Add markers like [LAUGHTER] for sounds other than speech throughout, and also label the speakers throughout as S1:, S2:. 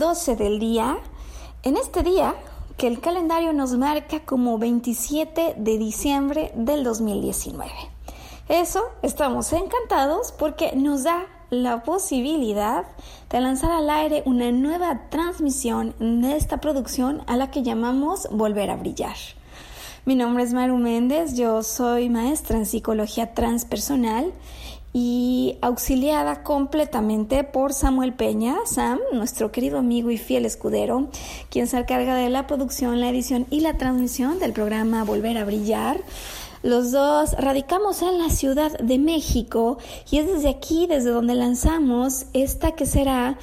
S1: 12 del día, en este día que el calendario nos marca como 27 de diciembre del 2019. Eso estamos encantados porque nos da la posibilidad de lanzar al aire una nueva transmisión de esta producción a la que llamamos Volver a Brillar. Mi nombre es Maru Méndez, yo soy maestra en psicología transpersonal y auxiliada completamente por Samuel Peña, Sam, nuestro querido amigo y fiel escudero, quien se encarga de la producción, la edición y la transmisión del programa Volver a Brillar. Los dos radicamos en la Ciudad de México y es desde aquí, desde donde lanzamos esta que será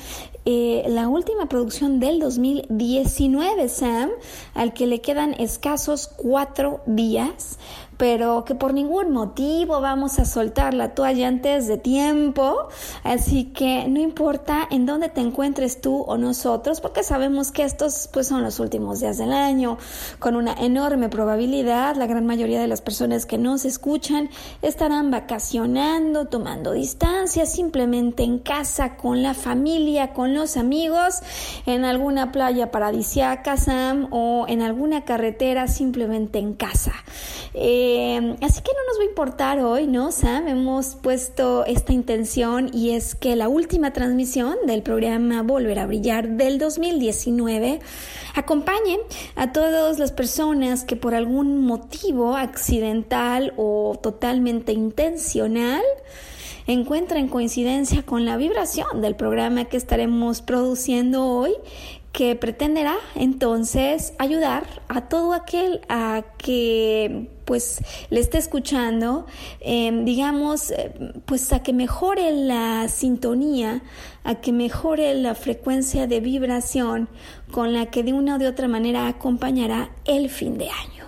S1: eh, la última producción del 2019, Sam, al que le quedan escasos cuatro días pero que por ningún motivo vamos a soltar la toalla antes de tiempo. Así que no importa en dónde te encuentres tú o nosotros, porque sabemos que estos pues son los últimos días del año, con una enorme probabilidad, la gran mayoría de las personas que nos escuchan estarán vacacionando, tomando distancia, simplemente en casa, con la familia, con los amigos, en alguna playa paradisiaca, Sam, o en alguna carretera, simplemente en casa. Eh, así que no nos va a importar hoy, ¿no, Sam? Hemos puesto esta intención y es que la última transmisión del programa Volver a Brillar del 2019 acompañe a todas las personas que por algún motivo accidental o totalmente intencional encuentren coincidencia con la vibración del programa que estaremos produciendo hoy que pretenderá entonces ayudar a todo aquel a que pues le esté escuchando, em, digamos, eh, pues a que mejore la sintonía, a que mejore la frecuencia de vibración con la que de una o de otra manera acompañará el fin de año.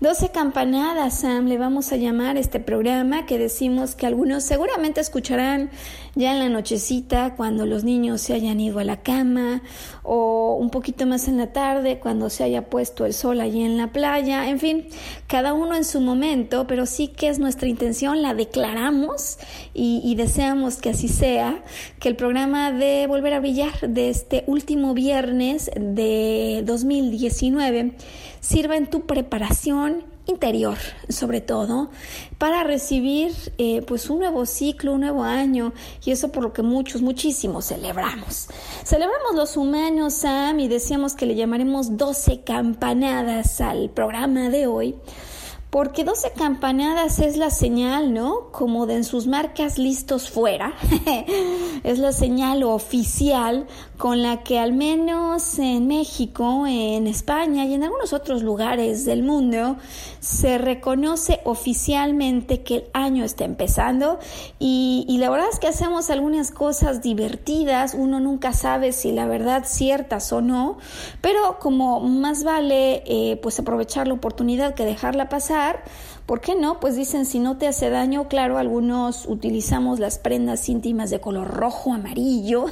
S1: 12 campanadas, Sam, le vamos a llamar este programa que decimos que algunos seguramente escucharán ya en la nochecita cuando los niños se hayan ido a la cama o un poquito más en la tarde cuando se haya puesto el sol allí en la playa, en fin, cada uno en su momento, pero sí que es nuestra intención, la declaramos y, y deseamos que así sea, que el programa de Volver a Brillar de este último viernes de 2019 sirva en tu preparación interior, sobre todo, para recibir eh, pues un nuevo ciclo, un nuevo año, y eso por lo que muchos, muchísimos celebramos. Celebramos los humanos, Sam, y decíamos que le llamaremos 12 campanadas al programa de hoy porque 12 campanadas es la señal, ¿no? Como de en sus marcas listos fuera. [LAUGHS] es la señal oficial con la que al menos en México, en España y en algunos otros lugares del mundo se reconoce oficialmente que el año está empezando. Y, la verdad es que hacemos algunas cosas divertidas, uno nunca sabe si la verdad ciertas o no, pero como más vale eh, pues aprovechar la oportunidad que dejarla pasar, ¿Por qué no? Pues dicen, si no te hace daño, claro, algunos utilizamos las prendas íntimas de color rojo, amarillo,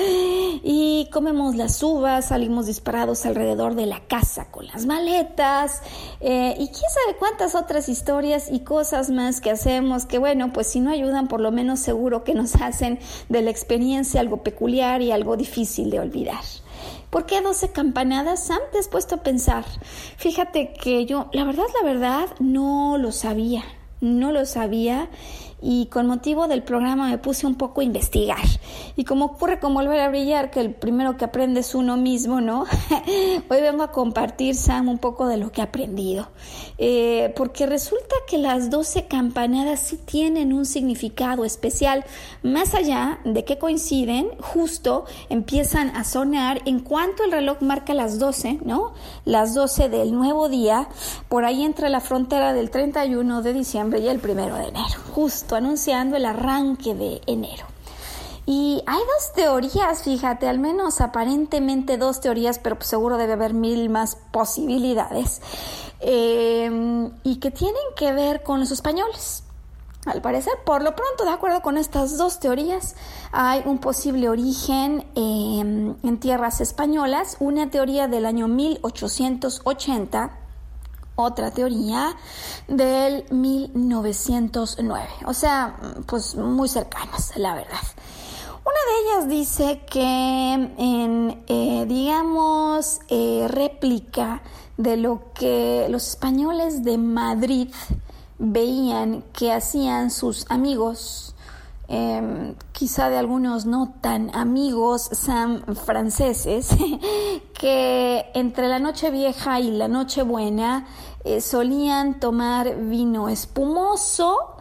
S1: [LAUGHS] y comemos las uvas, salimos disparados alrededor de la casa con las maletas eh, y quién sabe cuántas otras historias y cosas más que hacemos que bueno, pues si no ayudan por lo menos seguro que nos [LAUGHS] hacen de la experiencia algo peculiar y algo difícil de olvidar. ¿Por qué 12 campanadas? Sam, te has puesto a pensar. Fíjate que yo, la verdad, la verdad, no lo sabía. No lo sabía y con motivo del programa me puse un poco a investigar. Y como ocurre con volver a brillar, que el primero que aprende es uno mismo, ¿no? [LAUGHS] Hoy vengo a compartir, Sam, un poco de lo que he aprendido. Eh, porque resulta que las 12 campanadas sí tienen un significado especial, más allá de que coinciden, justo empiezan a sonar en cuanto el reloj marca las 12, ¿no? Las 12 del nuevo día, por ahí entre la frontera del 31 de diciembre y el primero de enero, justo anunciando el arranque de enero. Y hay dos teorías, fíjate, al menos aparentemente dos teorías, pero pues seguro debe haber mil más posibilidades, em, y que tienen que ver con los españoles. Al parecer, por lo pronto, de acuerdo con estas dos teorías, hay un posible origen em, en tierras españolas, una teoría del año 1880 otra teoría del 1909, o sea, pues muy cercanas, la verdad. Una de ellas dice que en, eh, digamos, eh, réplica de lo que los españoles de Madrid veían que hacían sus amigos, em, quizá de algunos no tan amigos san franceses, [LAUGHS] que entre la noche vieja y la noche buena eh, solían tomar vino espumoso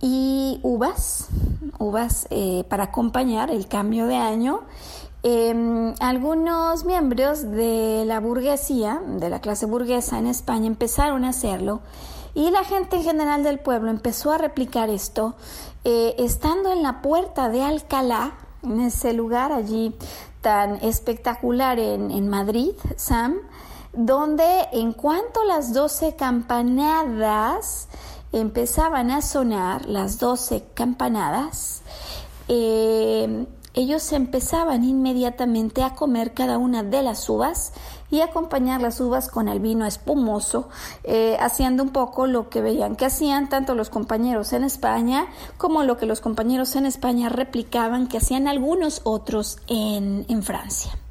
S1: y uvas, uvas eh, para acompañar el cambio de año. Em, algunos miembros de la burguesía, de la clase burguesa en España, empezaron a hacerlo y la gente en general del pueblo empezó a replicar esto, eh, estando en la puerta de Alcalá, en ese lugar allí tan espectacular en, en Madrid, Sam, donde en cuanto las doce campanadas empezaban a sonar, las doce campanadas, eh, ellos empezaban inmediatamente a comer cada una de las uvas y acompañar las uvas con el vino espumoso, eh, haciendo un poco lo que veían que hacían tanto los compañeros en España como lo que los compañeros en España replicaban que hacían algunos otros en, en Francia.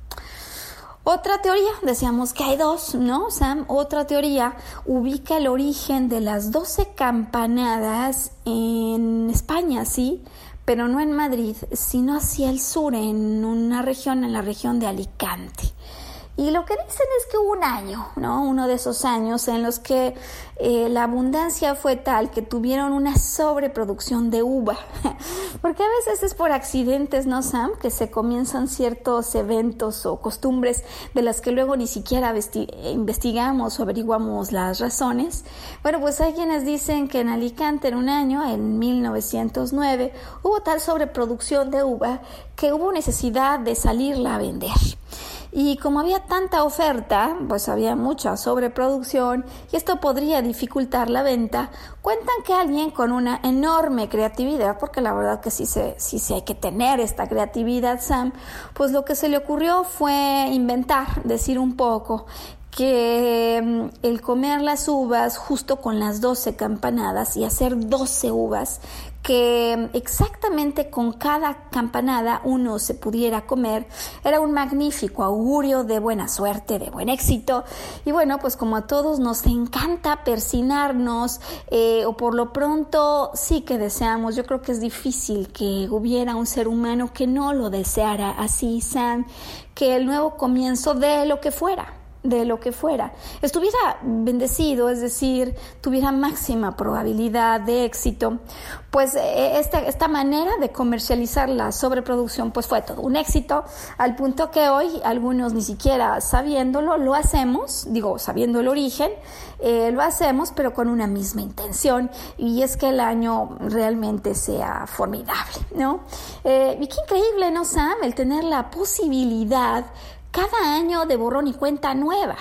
S1: Otra teoría, decíamos que hay dos, ¿no, Sam? Otra teoría ubica el origen de las doce campanadas en España, sí, pero no en Madrid, sino hacia el sur, en una región, en la región de Alicante. Y lo que dicen es que hubo un año, ¿no? Uno de esos años en los que eh, la abundancia fue tal que tuvieron una sobreproducción de uva. [LAUGHS] Porque a veces es por accidentes, ¿no, Sam? Que se comienzan ciertos eventos o costumbres de las que luego ni siquiera investigamos o averiguamos las razones. Bueno, pues hay quienes dicen que en Alicante en un año, en 1909, hubo tal sobreproducción de uva que hubo necesidad de salirla a vender. Y como había tanta oferta, pues había mucha sobreproducción y esto podría dificultar la venta, cuentan que alguien con una enorme creatividad, porque la verdad que sí se, sí, sí hay que tener esta creatividad, Sam, pues lo que se le ocurrió fue inventar, decir un poco, que mm, el comer las uvas justo con las 12 campanadas y hacer 12 uvas que exactamente con cada campanada uno se pudiera comer era un magnífico augurio de buena suerte, de buen éxito. Y bueno, pues como a todos nos encanta persinarnos, eh, o por lo pronto sí que deseamos, yo creo que es difícil que hubiera un ser humano que no lo deseara así, Sam, que el nuevo comienzo de lo que fuera de lo que fuera, estuviera bendecido, es decir, tuviera máxima probabilidad de éxito, pues eh, esta, esta manera de comercializar la sobreproducción pues fue todo un éxito, al punto que hoy algunos ni siquiera sabiéndolo lo hacemos, digo, sabiendo el origen, eh, lo hacemos pero con una misma intención y es que el año realmente sea formidable, ¿no? Eh, y qué increíble, ¿no, Sam? El tener la posibilidad cada año de borrón y cuenta nueva,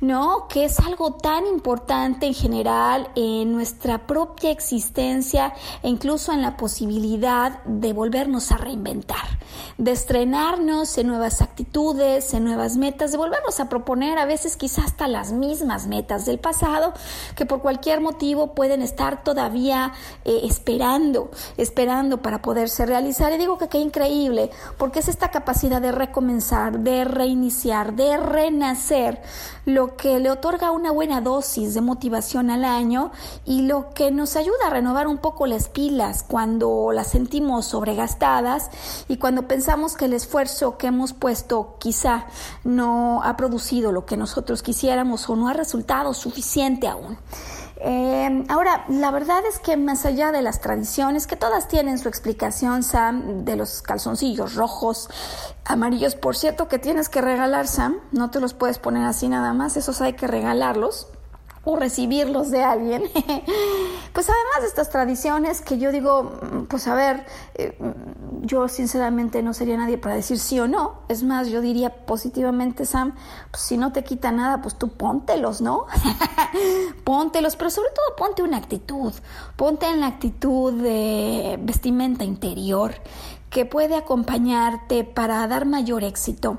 S1: ¿no? Que es algo tan importante en general en nuestra propia existencia e incluso en la posibilidad de volvernos a reinventar, de estrenarnos en nuevas actitudes, en nuevas metas, de volvernos a proponer a veces quizás hasta las mismas metas del pasado que por cualquier motivo pueden estar todavía eh, esperando, esperando para poderse realizar. Y digo que qué increíble, porque es esta capacidad de recomenzar, de reiniciar, de renacer, lo que le otorga una buena dosis de motivación al año y lo que nos ayuda a renovar un poco las pilas cuando las sentimos sobregastadas y cuando pensamos que el esfuerzo que hemos puesto quizá no ha producido lo que nosotros quisiéramos o no ha resultado suficiente aún. Eh, ahora, la verdad es que más allá de las tradiciones, que todas tienen su explicación, Sam, de los calzoncillos rojos, amarillos, por cierto, que tienes que regalar, Sam, no te los puedes poner así nada más, esos hay que regalarlos o recibirlos de alguien. [LAUGHS] pues además de estas tradiciones que yo digo, pues a ver, eh, yo sinceramente no sería nadie para decir sí o no. Es más, yo diría positivamente, Sam, pues si no te quita nada, pues tú póntelos, ¿no? [LAUGHS] póntelos, pero sobre todo ponte una actitud, ponte en la actitud de vestimenta interior que puede acompañarte para dar mayor éxito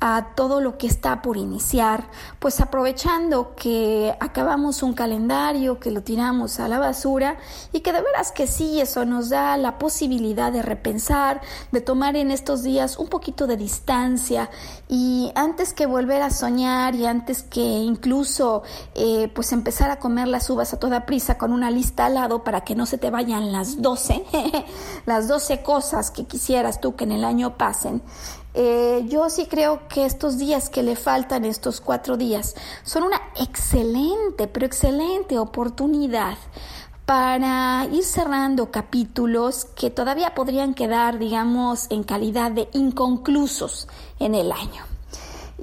S1: a todo lo que está por iniciar, pues aprovechando que acabamos un calendario, que lo tiramos a la basura y que de veras que sí, eso nos da la posibilidad de repensar, de tomar en estos días un poquito de distancia y antes que volver a soñar y antes que incluso eh, pues empezar a comer las uvas a toda prisa con una lista al lado para que no se te vayan las 12, [LAUGHS] las 12 cosas que quisieras tú que en el año pasen, eh, yo sí creo que estos días que le faltan, estos cuatro días, son una excelente, pero excelente oportunidad para ir cerrando capítulos que todavía podrían quedar, digamos, en calidad de inconclusos en el año.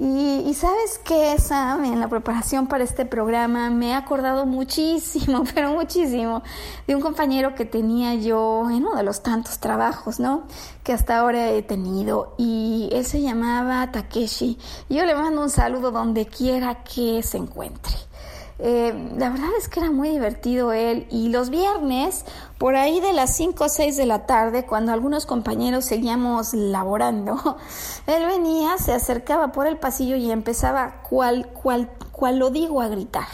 S1: Y, sabes que, Sam, en la preparación para este programa me he acordado muchísimo, [LAUGHS] pero muchísimo, de un compañero que tenía yo en uno de los tantos trabajos, ¿no? Que hasta ahora he tenido. Y él se llamaba Takeshi. Y yo le mando un saludo donde quiera que se encuentre. Eh, la verdad es que era muy divertido él y los viernes, por ahí de las 5 o 6 de la tarde, cuando algunos compañeros seguíamos laborando, [LAUGHS] él venía, se acercaba por el pasillo y empezaba cual, cual, cual lo digo a gritar.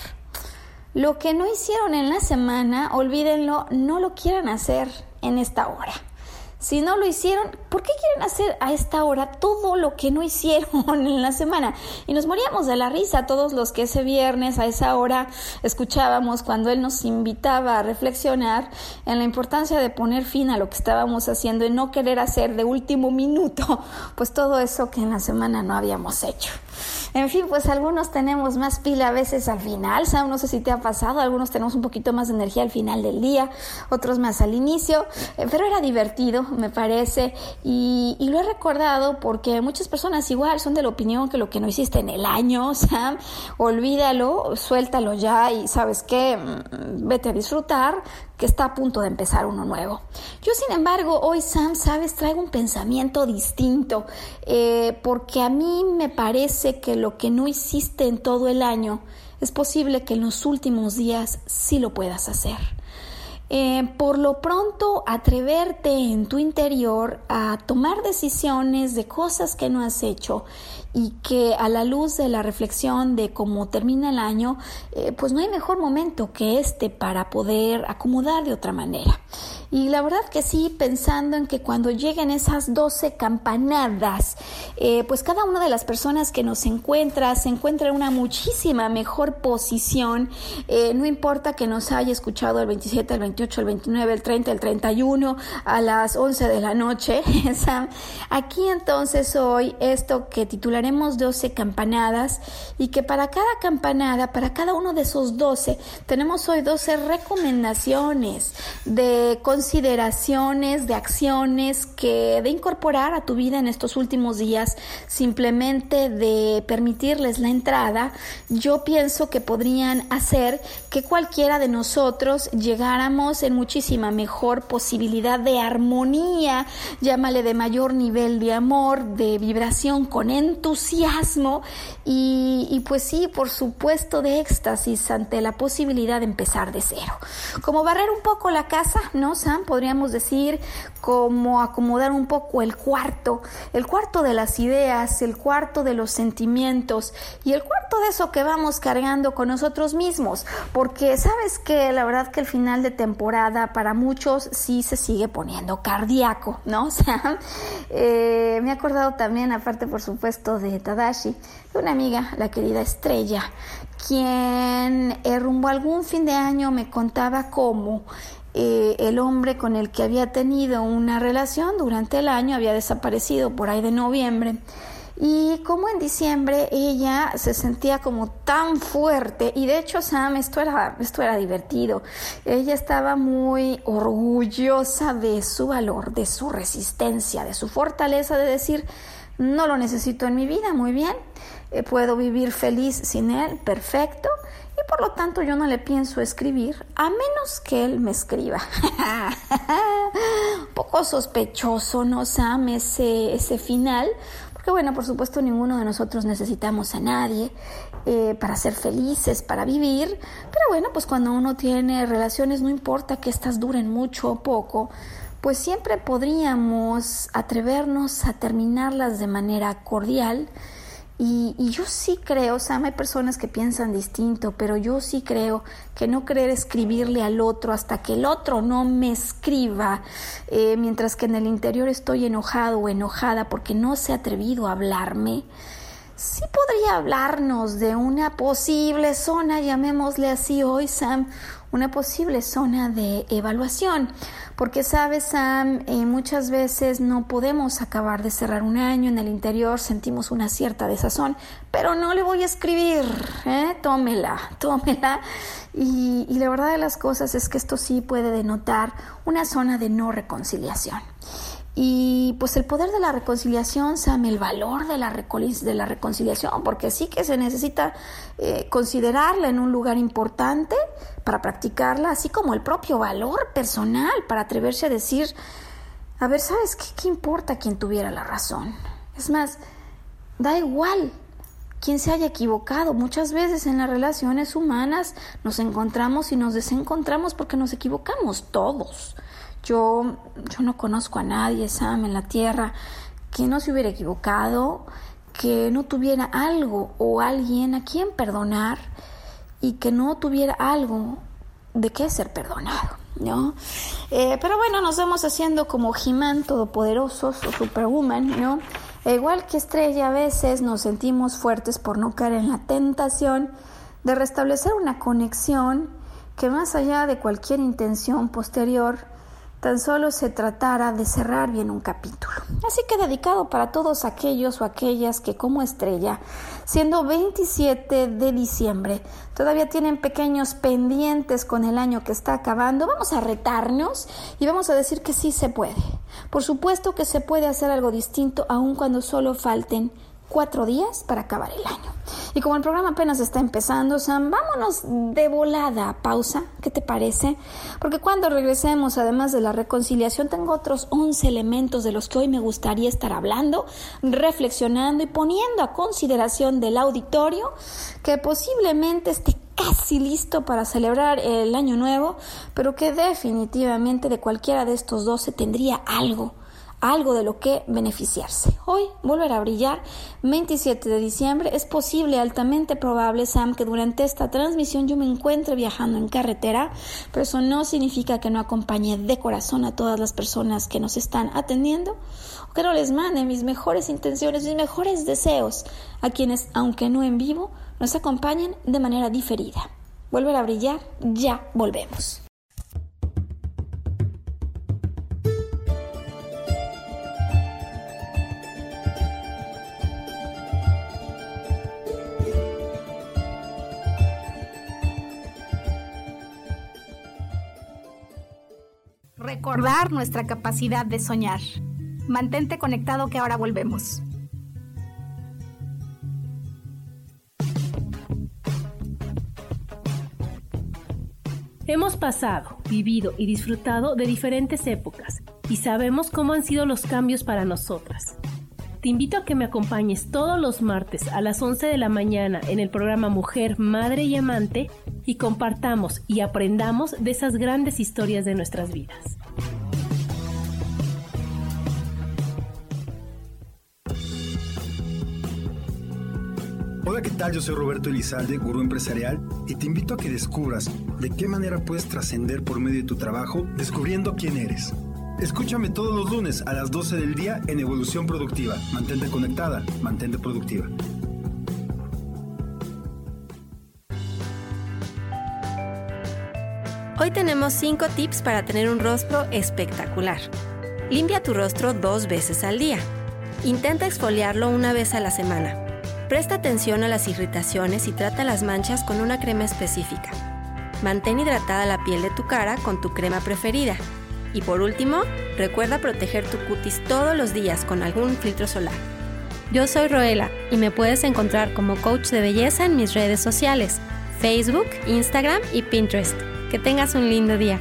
S1: Lo que no hicieron en la semana, olvídenlo, no lo quieran hacer en esta hora. Si no lo hicieron, ¿por qué quieren hacer a esta hora todo lo que no hicieron [LAUGHS] en la semana? Y nos moríamos de la risa todos los que ese viernes a esa hora escuchábamos cuando él nos invitaba a reflexionar en la importancia de poner fin a lo que estábamos haciendo y no querer hacer de último minuto, [LAUGHS] pues todo eso que en la semana no habíamos hecho. En fin, pues algunos tenemos más pila a veces al final, Sam, no sé si te ha pasado, algunos tenemos un poquito más de energía al final del día, otros más al inicio, eh, pero era divertido, me parece, y, lo he recordado porque muchas personas igual son de la opinión que lo que no hiciste en el año, [LAUGHS] Sam, olvídalo, suéltalo ya y sabes qué, mm, vete a disfrutar, está a punto de empezar uno nuevo. Yo, sin embargo, hoy, Sam, sabes, traigo un pensamiento distinto, eh, porque a mí me parece que lo que no hiciste en todo el año, es posible que en los últimos días sí lo puedas hacer. Eh, por lo pronto, atreverte en tu interior a tomar decisiones de cosas que no has hecho y que a la luz de la reflexión de cómo termina el año, eh, pues no hay mejor momento que este para poder acomodar de otra manera. Y la verdad que sí, pensando en que cuando lleguen esas 12 campanadas, eh, pues cada una de las personas que nos encuentra se encuentra en una muchísima mejor posición. Eh, no importa que nos haya escuchado el 27, el 28, el 29, el 30, el 31, a las 11 de la noche. [LAUGHS] Aquí entonces hoy esto que titularemos 12 campanadas y que para cada campanada, para cada uno de esos 12, tenemos hoy 12 recomendaciones de consideraciones, de acciones que de incorporar a tu vida en estos últimos días, simplemente de permitirles la entrada, yo pienso que podrían hacer que cualquiera de nosotros llegáramos en muchísima mejor posibilidad de armonía, llámale de mayor nivel de amor, de vibración con entusiasmo entusiasmo y, pues sí, por supuesto de éxtasis ante la posibilidad de empezar de cero. Como barrer un poco la casa, ¿no, Sam? Podríamos decir como acomodar un poco el cuarto, el cuarto de las ideas, el cuarto de los sentimientos y el cuarto de eso que vamos cargando con nosotros mismos, porque sabes que la verdad que el final de temporada para muchos sí se sigue poniendo cardíaco, ¿no? [LAUGHS] Sea, eh, me he acordado también, aparte por supuesto de Tadashi, de una amiga, la querida Estrella, quien eh, rumbo a algún fin de año me contaba cómo eh, el hombre con el que había tenido una relación durante el año había desaparecido por ahí de noviembre. Y como en diciembre ella se sentía como tan fuerte, y de hecho Sam, esto era, esto era divertido, ella estaba muy orgullosa de su valor, de su resistencia, de su fortaleza, de decir, no lo necesito en mi vida, muy bien, eh, puedo vivir feliz sin él, perfecto, y por lo tanto yo no le pienso escribir a menos que él me escriba. Un [LAUGHS] poco sospechoso, ¿no, Sam? Ese, ese final. Porque bueno, por supuesto ninguno de nosotros necesitamos a nadie eh, para ser felices, para vivir. Pero bueno, pues cuando uno tiene relaciones, no importa que éstas duren mucho o poco, pues siempre podríamos atrevernos a terminarlas de manera cordial y, yo sí creo, o hay personas que piensan distinto, pero yo sí creo que no querer escribirle al otro hasta que el otro no me escriba, eh, mientras que en el interior estoy enojado o enojada porque no se ha atrevido a hablarme, sí podría hablarnos de una posible zona, llamémosle así hoy, Sam, una posible zona de evaluación. Porque sabes, Sam, eh, muchas veces no podemos acabar de cerrar un año en el interior, sentimos una cierta desazón, pero no le voy a escribir, ¿eh? tómela, [LAUGHS] tómela. Y, y la verdad de las cosas es que esto sí puede denotar una zona de no reconciliación. Y pues el poder de la reconciliación, Sam, el valor de la, de la reconciliación, porque sí que se necesita eh, considerarla en un lugar importante para practicarla, así como el propio valor personal para atreverse a decir, a ver, ¿sabes qué? ¿Qué importa quien tuviera la razón? Es más, da igual quien se haya equivocado. Muchas veces en las relaciones humanas nos encontramos y nos desencontramos porque nos equivocamos todos. Yo, yo no conozco a nadie, Sam, en la tierra que no se hubiera equivocado, que no tuviera algo o alguien a quien perdonar y que no tuviera algo de qué ser perdonado, ¿no? Eh, pero bueno, nos vamos haciendo como He-Man todopoderosos o Superwoman, ¿no? E igual que Estrella, a veces nos sentimos fuertes por no caer en la tentación de restablecer una conexión que más allá de cualquier intención posterior, tan solo se tratara de cerrar bien un capítulo. Así que dedicado para todos aquellos o aquellas que como estrella, siendo 27 de diciembre, todavía tienen pequeños pendientes con el año que está acabando, vamos a retarnos y vamos a decir que sí se puede. Por supuesto que se puede hacer algo distinto aun cuando solo falten cuatro días para acabar el año. Y como el programa apenas está empezando, Sam, vámonos de volada pausa. ¿Qué te parece? Porque cuando regresemos, además de la reconciliación, tengo otros 11 elementos de los que hoy me gustaría estar hablando, reflexionando y poniendo a consideración del auditorio que posiblemente esté casi listo para celebrar el año nuevo, pero que definitivamente de cualquiera de estos 12 tendría algo algo de lo que beneficiarse. Hoy volverá a brillar 27 de diciembre. Es posible, altamente probable, Sam, que durante esta transmisión yo me encuentre viajando en carretera, pero eso no significa que no acompañe de corazón a todas las personas que nos están atendiendo o que no les mande mis mejores intenciones, mis mejores deseos a quienes, aunque no en vivo, nos acompañen de manera diferida. Volver a brillar, ya volvemos.
S2: Recordar nuestra capacidad de soñar. Mantente conectado que ahora volvemos.
S3: Hemos pasado, vivido y disfrutado de diferentes épocas y sabemos cómo han sido los cambios para nosotras. Te invito a que me acompañes todos los martes a las 11 de la mañana en el programa Mujer, Madre y Amante y compartamos y aprendamos de esas grandes historias de nuestras vidas.
S4: Hola, ¿qué tal? Yo soy Roberto Elizalde, gurú empresarial, y te invito a que descubras de qué manera puedes trascender por medio de tu trabajo descubriendo quién eres. Escúchame todos los lunes a las 12 del día en Evolución Productiva. Mantente conectada, mantente productiva.
S5: Hoy tenemos 5 tips para tener un rostro espectacular. Limpia tu rostro dos veces al día. Intenta exfoliarlo una vez a la semana. Presta atención a las irritaciones y trata las manchas con una crema específica. Mantén hidratada la piel de tu cara con tu crema preferida. Y por último, recuerda proteger tu cutis todos los días con algún filtro solar. Yo soy Roela y me puedes encontrar como coach de belleza en mis redes sociales, Facebook, Instagram y Pinterest. Que tengas un lindo día.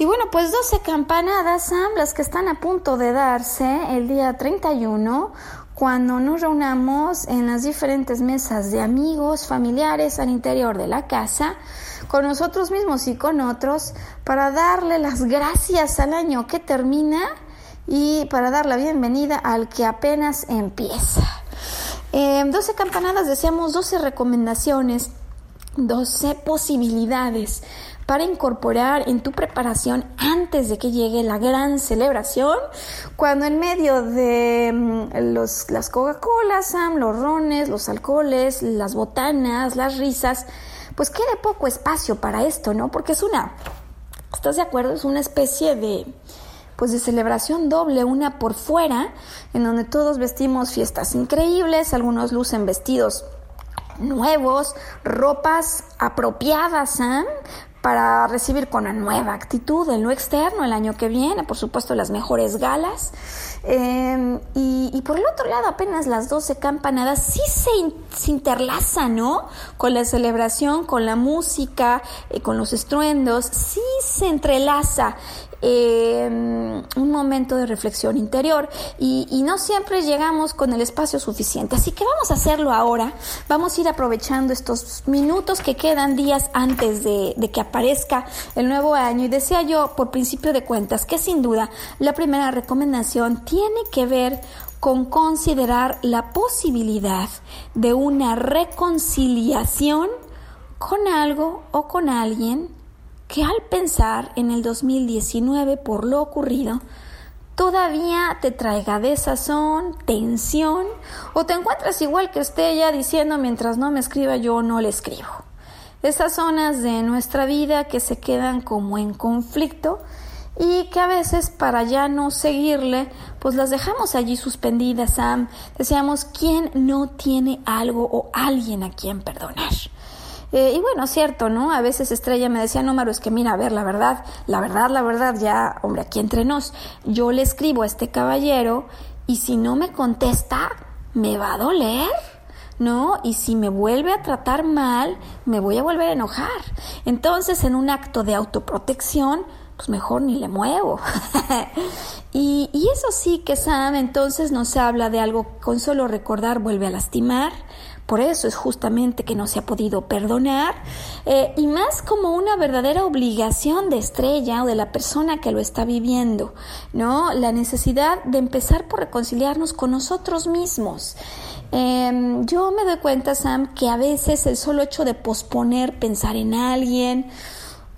S1: Y bueno, pues 12 campanadas, Sam, las que están a punto de darse el día 31, cuando nos reunamos en las diferentes mesas de amigos, familiares al interior de la casa, con nosotros mismos y con otros, para darle las gracias al año que termina y para dar la bienvenida al que apenas empieza. Eh, 12 campanadas, decíamos 12 recomendaciones, 12 posibilidades para incorporar en tu preparación antes de que llegue la gran celebración, cuando en medio de mm, los, las Coca-Colas, los rones, los alcoholes, las botanas, las risas, pues quede poco espacio para esto, ¿no? Porque es una, ¿estás de acuerdo? Es una especie de pues de celebración doble, una por fuera, en donde todos vestimos fiestas increíbles, algunos lucen vestidos nuevos, ropas apropiadas, ¿eh? Para recibir con una nueva actitud en lo externo el año que viene, por supuesto las mejores galas. Eh, y, por el otro lado, apenas las 12 campanadas sí se, se interlazan, ¿no? Con la celebración, con la música, eh, con los estruendos, sí se entrelaza un momento de reflexión interior y, y, no siempre llegamos con el espacio suficiente. Así que vamos a hacerlo ahora. Vamos a ir aprovechando estos minutos que quedan días antes de, de que aparezca el nuevo año. Y decía yo, por principio de cuentas, que sin duda la primera recomendación tiene que ver con considerar la posibilidad de una reconciliación con algo o con alguien que al pensar en el 2019 por lo ocurrido, todavía te traiga desazón, tensión, o te encuentras igual que Estella diciendo mientras no me escriba yo no le escribo. Esas zonas de nuestra vida que se quedan como en conflicto y que a veces para ya no seguirle, pues las dejamos allí suspendidas, Sam. Decíamos, ¿quién no tiene algo o alguien a quien perdonar? Eh, y bueno, cierto, ¿no? A veces Estrella me decía, no, Maru, es que mira, a ver, la verdad, la verdad, la verdad, ya, hombre, aquí entre nos, yo le escribo a este caballero y si no me contesta, me va a doler. ¿no? Y si me vuelve a tratar mal, me voy a volver a enojar. Entonces, en un acto de autoprotección, pues mejor ni le muevo. [LAUGHS] y, y, eso sí que Sam entonces nos habla de algo con solo recordar vuelve a lastimar, por eso es justamente que no se ha podido perdonar eh, y más como una verdadera obligación de estrella o de la persona que lo está viviendo, ¿no? La necesidad de empezar por reconciliarnos con nosotros mismos. Eh, yo me doy cuenta, Sam, que a veces el solo hecho de posponer pensar en alguien,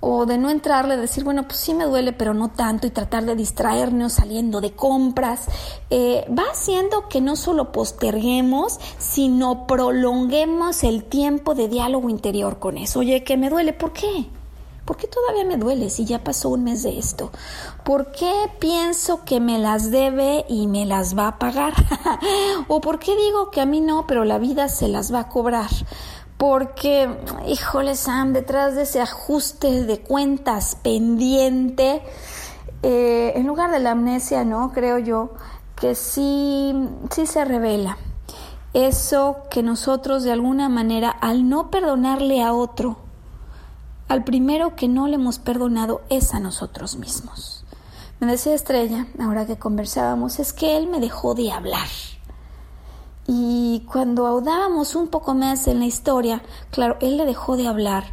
S1: o de no entrarle, decir, bueno, pues sí me duele, pero no tanto, y tratar de distraernos saliendo de compras, eh, va haciendo que no solo posterguemos, sino prolonguemos el tiempo de diálogo interior con eso. Oye, que me duele, ¿por qué? ¿Por qué todavía me duele si ya pasó un mes de esto? ¿Por qué pienso que me las debe y me las va a pagar? [LAUGHS] ¿O por qué digo que a mí no, pero la vida se las va a cobrar? Porque, híjole Sam, detrás de ese ajuste de cuentas pendiente, eh, en lugar de la amnesia, ¿no? Creo yo que sí, sí se revela eso que nosotros de alguna manera, al no perdonarle a otro, al primero que no le hemos perdonado es a nosotros mismos. Me decía Estrella, ahora que conversábamos, es que él me dejó de hablar. Y cuando audábamos un poco más en la historia, claro, él le dejó de hablar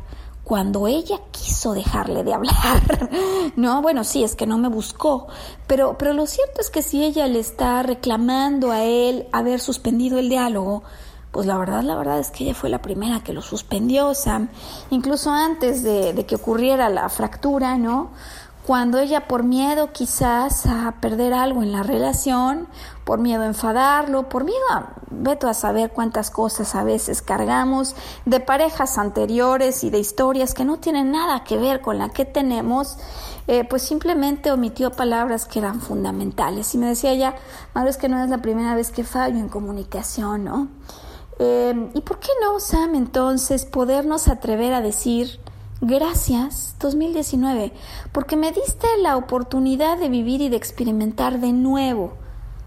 S1: cuando ella quiso dejarle de hablar. [LAUGHS] no, bueno, sí, es que no me buscó, pero, pero lo cierto es que si ella le está reclamando a él haber suspendido el diálogo, pues la verdad, la verdad es que ella fue la primera que lo suspendió, Sam, incluso antes de, de que ocurriera la fractura, ¿no? Cuando ella por miedo quizás a perder algo en la relación, por miedo a enfadarlo, por miedo a, veto a saber cuántas cosas a veces cargamos de parejas anteriores y de historias que no tienen nada que ver con la que tenemos, eh, pues simplemente omitió palabras que eran fundamentales. Y me decía ella, madre, es que no es la primera vez que fallo en comunicación, ¿no? Eh, ¿Y por qué no, Sam, entonces podernos atrever a decir, Gracias 2019, porque me diste la oportunidad de vivir y de experimentar de nuevo,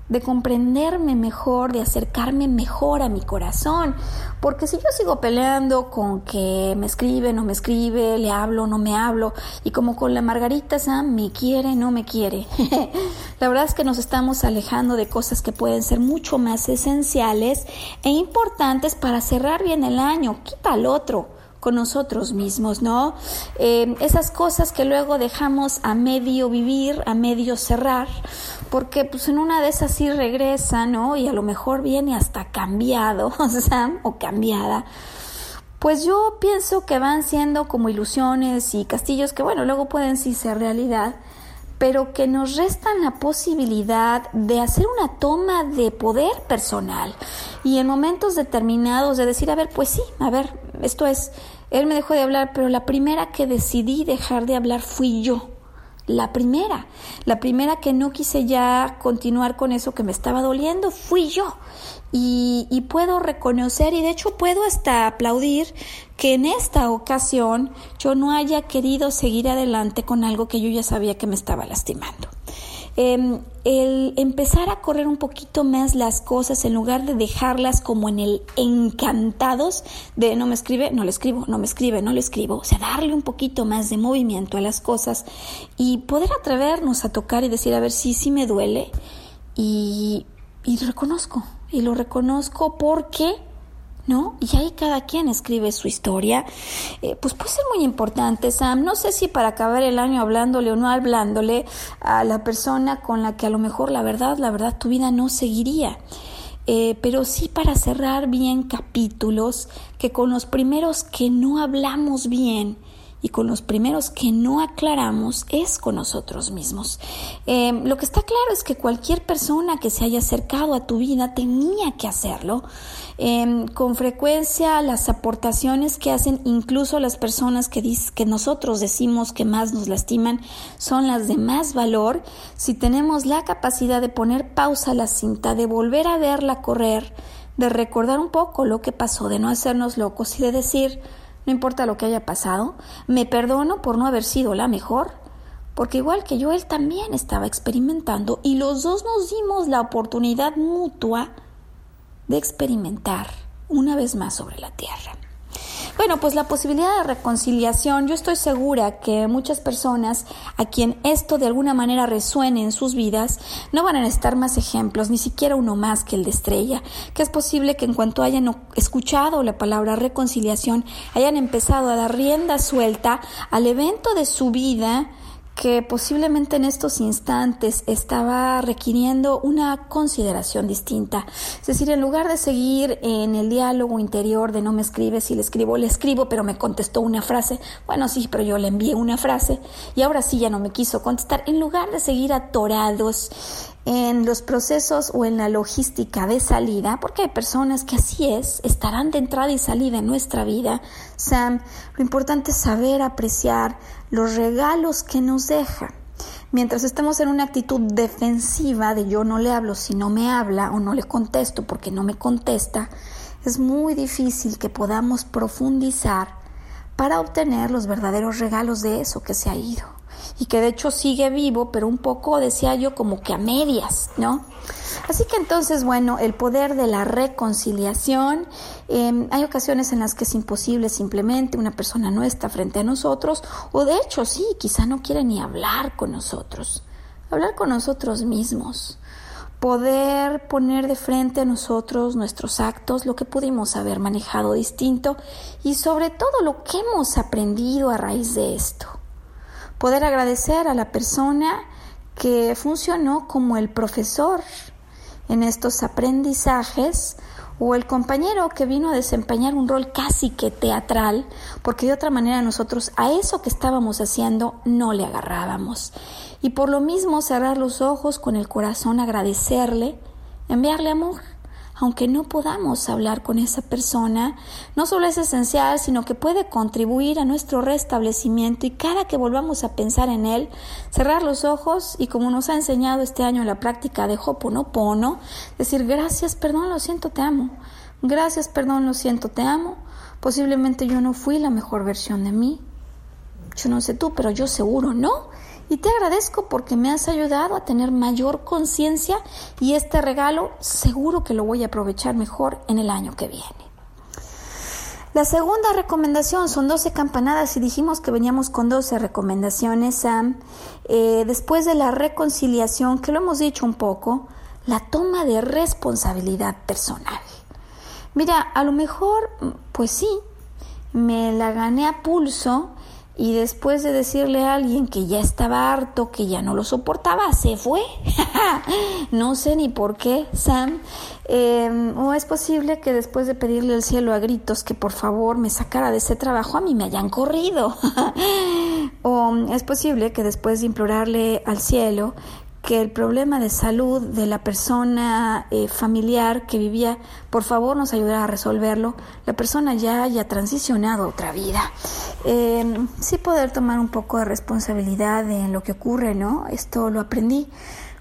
S1: de comprenderme mejor, de acercarme mejor a mi corazón, porque si yo sigo peleando con que me escribe, no me escribe, le hablo, no me hablo, y como con la Margarita Sam, me quiere, no me quiere, [LAUGHS] la verdad es que nos estamos alejando de cosas que pueden ser mucho más esenciales e importantes para cerrar bien el año, quita al otro con nosotros mismos, ¿no? Eh, esas cosas que luego dejamos a medio vivir, a medio cerrar, porque pues en una de esas sí regresa, ¿no? Y a lo mejor viene hasta cambiado, [LAUGHS] o cambiada. Pues yo pienso que van siendo como ilusiones y castillos que, bueno, luego pueden sí ser realidad, pero que nos restan la posibilidad de hacer una toma de poder personal y en momentos determinados de decir, a ver, pues sí, a ver, esto es, él me dejó de hablar, pero la primera que decidí dejar de hablar fui yo. La primera, la primera que no quise ya continuar con eso que me estaba doliendo, fui yo. Y, y, puedo reconocer y de hecho puedo hasta aplaudir que en esta ocasión yo no haya querido seguir adelante con algo que yo ya sabía que me estaba lastimando. Em, el empezar a correr un poquito más las cosas en lugar de dejarlas como en el encantados de no me escribe, no le escribo, no me escribe, no le escribo, o sea, darle un poquito más de movimiento a las cosas y poder atrevernos a tocar y decir, a ver, sí, sí me duele y, y reconozco, y lo reconozco porque ¿no? Y ahí cada quien escribe su historia. Eh, pues puede ser muy importante, Sam. No sé si para acabar el año hablándole o no hablándole a la persona con la que a lo mejor la verdad, la verdad, tu vida no seguiría. Eh, pero sí para cerrar bien capítulos que con los primeros que no hablamos bien y con los primeros que no aclaramos es con nosotros mismos. Eh, lo que está claro es que cualquier persona que se haya acercado a tu vida tenía que hacerlo. Eh, con frecuencia las aportaciones que hacen incluso las personas que, que nosotros decimos que más nos lastiman son las de más valor. Si tenemos la capacidad de poner pausa a la cinta, de volver a verla correr, de recordar un poco lo que pasó, de no hacernos locos y de decir, no importa lo que haya pasado, me perdono por no haber sido la mejor, porque igual que yo, él también estaba experimentando y los dos nos dimos la oportunidad mutua de experimentar una vez más sobre la tierra. Bueno, pues la posibilidad de reconciliación, yo estoy segura que muchas personas a quien esto de alguna manera resuene en sus vidas no van a necesitar más ejemplos, ni siquiera uno más que el de Estrella, que es posible que en cuanto hayan escuchado la palabra reconciliación, hayan empezado a dar rienda suelta al evento de su vida que posiblemente en estos instantes estaba requiriendo una consideración distinta. Es decir, en lugar de seguir en el diálogo interior de no me escribes y le escribo, le escribo, pero me contestó una frase, bueno, sí, pero yo le envié una frase y ahora sí ya no me quiso contestar, en lugar de seguir atorados en los procesos o en la logística de salida, porque hay personas que así es, estarán de entrada y salida en nuestra vida. Sam, lo importante es saber apreciar los regalos que nos deja. Mientras estemos en una actitud defensiva de yo no le hablo si no me habla o no le contesto porque no me contesta, es muy difícil que podamos profundizar para obtener los verdaderos regalos de eso que se ha ido y que de hecho sigue vivo, pero un poco, decía yo, como que a medias, ¿no? Así que entonces, bueno, el poder de la reconciliación, em, hay ocasiones en las que es imposible simplemente, una persona no está frente a nosotros, o de hecho sí, quizá no quiere ni hablar con nosotros, hablar con nosotros mismos poder poner de frente a nosotros nuestros actos, lo que pudimos haber manejado distinto y sobre todo lo que hemos aprendido a raíz de esto poder agradecer a la persona que funcionó como el profesor en estos aprendizajes o el compañero que vino a desempeñar un rol casi que teatral, porque de otra manera nosotros a eso que estábamos haciendo no le agarrábamos. Y por lo mismo cerrar los ojos con el corazón, agradecerle, enviarle amor aunque no podamos hablar con esa persona, no solo es esencial, sino que puede contribuir a nuestro restablecimiento y cada que volvamos a pensar en él, cerrar los ojos y como nos ha enseñado este año la práctica de Hoponopono, decir gracias, perdón, lo siento, te amo. Gracias, perdón, lo siento, te amo. Posiblemente yo no fui la mejor versión de mí. Yo no sé tú, pero yo seguro no y te agradezco porque me has ayudado a tener mayor conciencia y este regalo seguro que lo voy a aprovechar mejor en el año que viene. La segunda recomendación son 12 campanadas y dijimos que veníamos con 12 recomendaciones, Sam. Eh, después de la reconciliación, que lo hemos dicho un poco, la toma de responsabilidad personal. Mira, a lo mejor, pues sí, me la gané a pulso y después de decirle a alguien que ya estaba harto, que ya no lo soportaba, se fue. [LAUGHS] no sé ni por qué, Sam. Em, o es posible que después de pedirle al cielo a gritos que por favor me sacara de ese trabajo, a mí me hayan corrido. [LAUGHS] o es posible que después de implorarle al cielo que el problema de salud de la persona eh, familiar que vivía, por favor nos ayudara a resolverlo, la persona ya haya transicionado a otra vida. Em, sí poder tomar un poco de responsabilidad en lo que ocurre, ¿no? Esto lo aprendí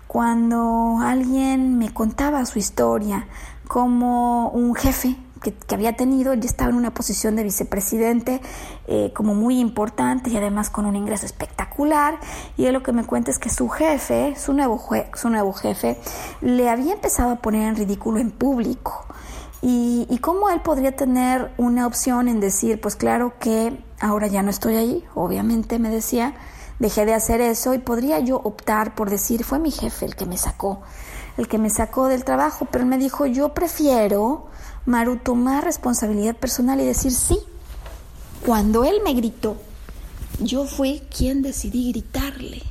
S1: cuando alguien me contaba su historia como un jefe que, había tenido, él estaba en una posición de vicepresidente eh, como muy importante y además con un ingreso espectacular. Y él lo que me cuenta es que su jefe, su nuevo, su nuevo jefe, le había empezado a poner en ridículo en público. Y, y cómo él podría tener una opción en decir, pues claro que ahora ya no estoy ahí, obviamente me decía, dejé de hacer eso y podría yo optar por decir, fue mi jefe el que me sacó, el que me sacó del trabajo, pero él me dijo, yo prefiero Maru tomar responsabilidad personal y decir sí. Cuando él me gritó, yo fui quien decidí gritarle.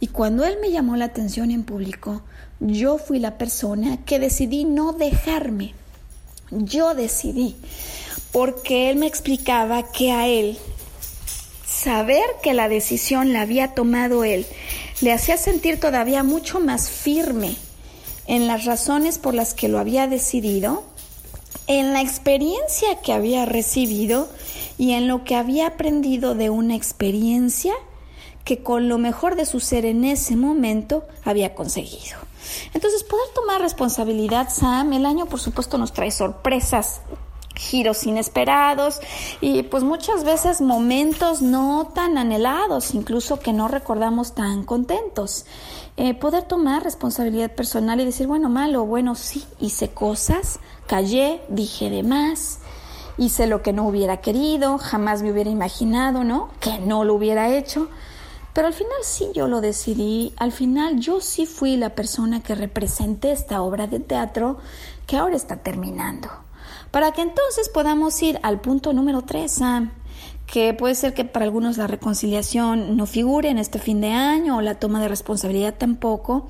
S1: Y cuando él me llamó la atención en público, yo fui la persona que decidí no dejarme. Yo decidí, porque él me explicaba que a él saber que la decisión la había tomado él le hacía sentir todavía mucho más firme en las razones por las que lo había decidido en la experiencia que había recibido y en lo que había aprendido de una experiencia que con lo mejor de su ser en ese momento había conseguido. Entonces, poder tomar responsabilidad, Sam, el año por supuesto nos trae sorpresas, giros inesperados y pues muchas veces momentos no tan anhelados, incluso que no recordamos tan contentos. Eh, poder tomar responsabilidad personal y decir, bueno, malo, bueno, sí, hice cosas, callé, dije de más, hice lo que no hubiera querido, jamás me hubiera imaginado, ¿no? Que no lo hubiera hecho. Pero al final sí yo lo decidí, al final yo sí fui la persona que representé esta obra de teatro que ahora está terminando. Para que entonces podamos ir al punto número tres, que puede ser que para algunos la reconciliación no figure en este fin de año o la toma de responsabilidad tampoco,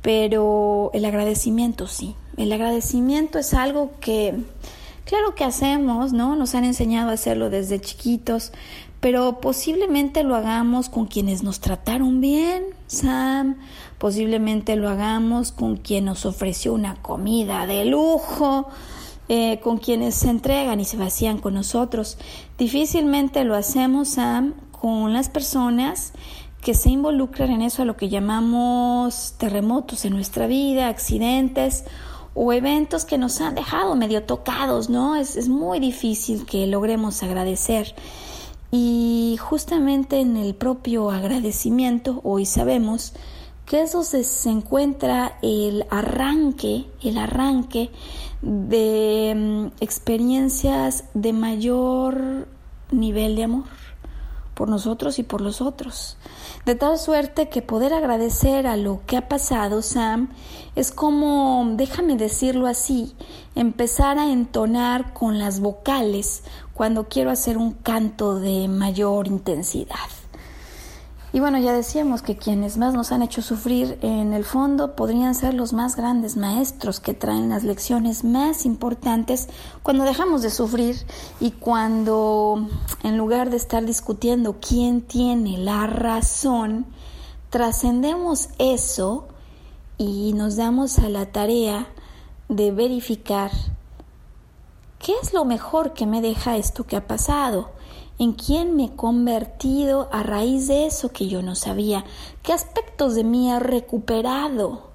S1: pero el agradecimiento sí. El agradecimiento es algo que, claro que hacemos, ¿no? Nos han enseñado a hacerlo desde chiquitos, pero posiblemente lo hagamos con quienes nos trataron bien, Sam, posiblemente lo hagamos con quien nos ofreció una comida de lujo, eh, con quienes se entregan y se vacían con nosotros. Difícilmente lo hacemos, con las personas que se involucran en eso a lo que llamamos terremotos en nuestra vida, accidentes o eventos que nos han dejado medio tocados, ¿no? Es, es muy difícil que logremos agradecer. Y justamente en el propio agradecimiento, hoy sabemos que es donde se encuentra el arranque, el arranque de mm, experiencias de mayor nivel de amor por nosotros y por los otros. De tal suerte que poder agradecer a lo que ha pasado, Sam, es como, déjame decirlo así, empezar a entonar con las vocales cuando quiero hacer un canto de mayor intensidad. Y bueno, ya decíamos que quienes más nos han hecho sufrir en el fondo podrían ser los más grandes maestros que traen las lecciones más importantes cuando dejamos de sufrir y cuando en lugar de estar discutiendo quién tiene la razón, trascendemos eso y nos damos a la tarea de verificar qué es lo mejor que me deja esto que ha pasado en quién me he convertido a raíz de eso que yo no sabía, qué aspectos de mí ha recuperado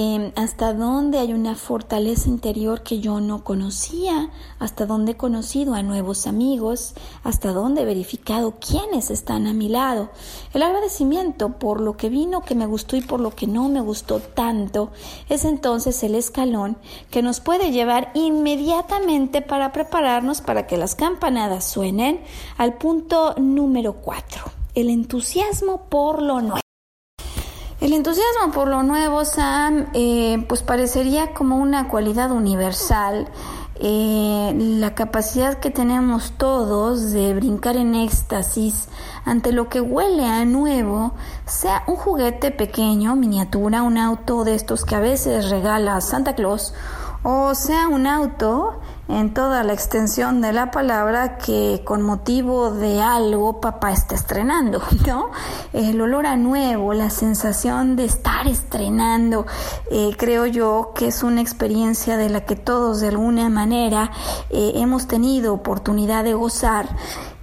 S1: Em, hasta dónde hay una fortaleza interior que yo no conocía, hasta dónde he conocido a nuevos amigos, hasta dónde he verificado quiénes están a mi lado. El agradecimiento por lo que vino, que me gustó y por lo que no me gustó tanto, es entonces el escalón que nos puede llevar inmediatamente para prepararnos para que las campanadas suenen al punto número cuatro, el entusiasmo por lo nuevo. El entusiasmo por lo nuevo, Sam, eh, pues parecería como una cualidad universal. Eh, la capacidad que tenemos todos de brincar en éxtasis ante lo que huele a nuevo, sea un juguete pequeño, miniatura, un auto de estos que a veces regala Santa Claus, o sea un auto en toda la extensión de la palabra que con motivo de algo papá está estrenando, [LAUGHS] ¿no? El olor a nuevo, la sensación de estar estrenando, eh, creo yo que es una experiencia de la que todos de alguna manera eh, hemos tenido oportunidad de gozar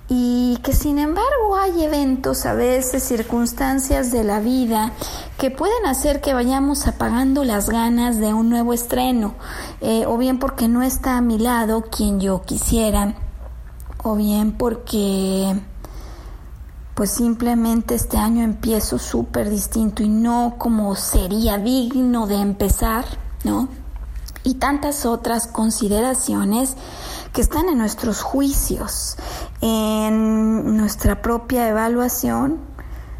S1: y que sin embargo hay eventos, a veces circunstancias de la vida que pueden hacer que vayamos apagando las ganas de un nuevo estreno, eh, o bien porque no está a mi lado quien yo quisiera, o bien porque pues simplemente este año empiezo súper distinto y no como sería digno de empezar, ¿no? Y tantas otras consideraciones que están en nuestros juicios, en nuestra propia evaluación,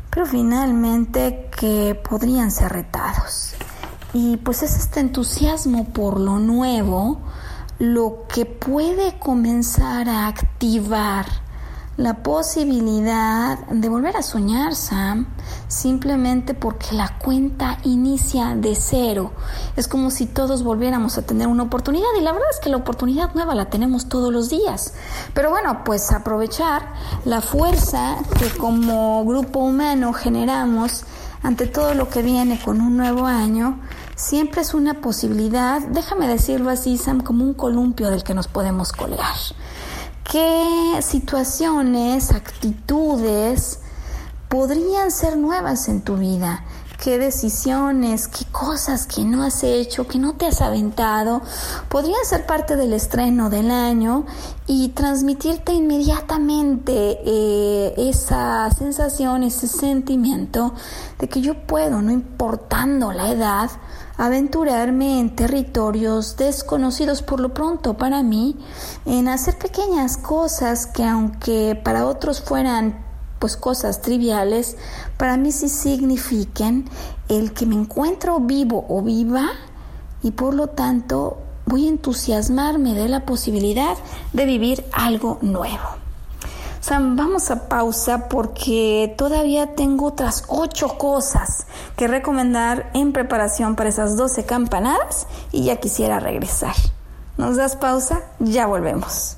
S1: pero finalmente que podrían ser retados. Y pues es este entusiasmo por lo nuevo lo que puede comenzar a activar la posibilidad de volver a soñar, Sam, simplemente porque la cuenta inicia de cero. Es como si todos volviéramos a tener una oportunidad y la verdad es que la oportunidad nueva la tenemos todos los días. Pero bueno, pues aprovechar la fuerza que como grupo humano generamos ante todo lo que viene con un nuevo año, siempre es una posibilidad, déjame decirlo así, Sam, como un columpio del que nos podemos colgar qué situaciones, actitudes podrían ser nuevas en tu vida, qué decisiones, qué cosas que no has hecho, que no te has aventado, podrían ser parte del estreno del año y transmitirte inmediatamente eh, esa sensación, ese sentimiento de que yo puedo, no importando la edad, aventurarme en territorios desconocidos por lo pronto para mí, en hacer pequeñas cosas que aunque para otros fueran pues cosas triviales, para mí sí signifiquen el que me encuentro vivo o viva y por lo tanto voy a entusiasmarme de la posibilidad de vivir algo nuevo. Sam, vamos a pausa porque todavía tengo otras ocho cosas que recomendar en preparación para esas 12 campanadas y ya quisiera regresar. ¿Nos das pausa? Ya volvemos.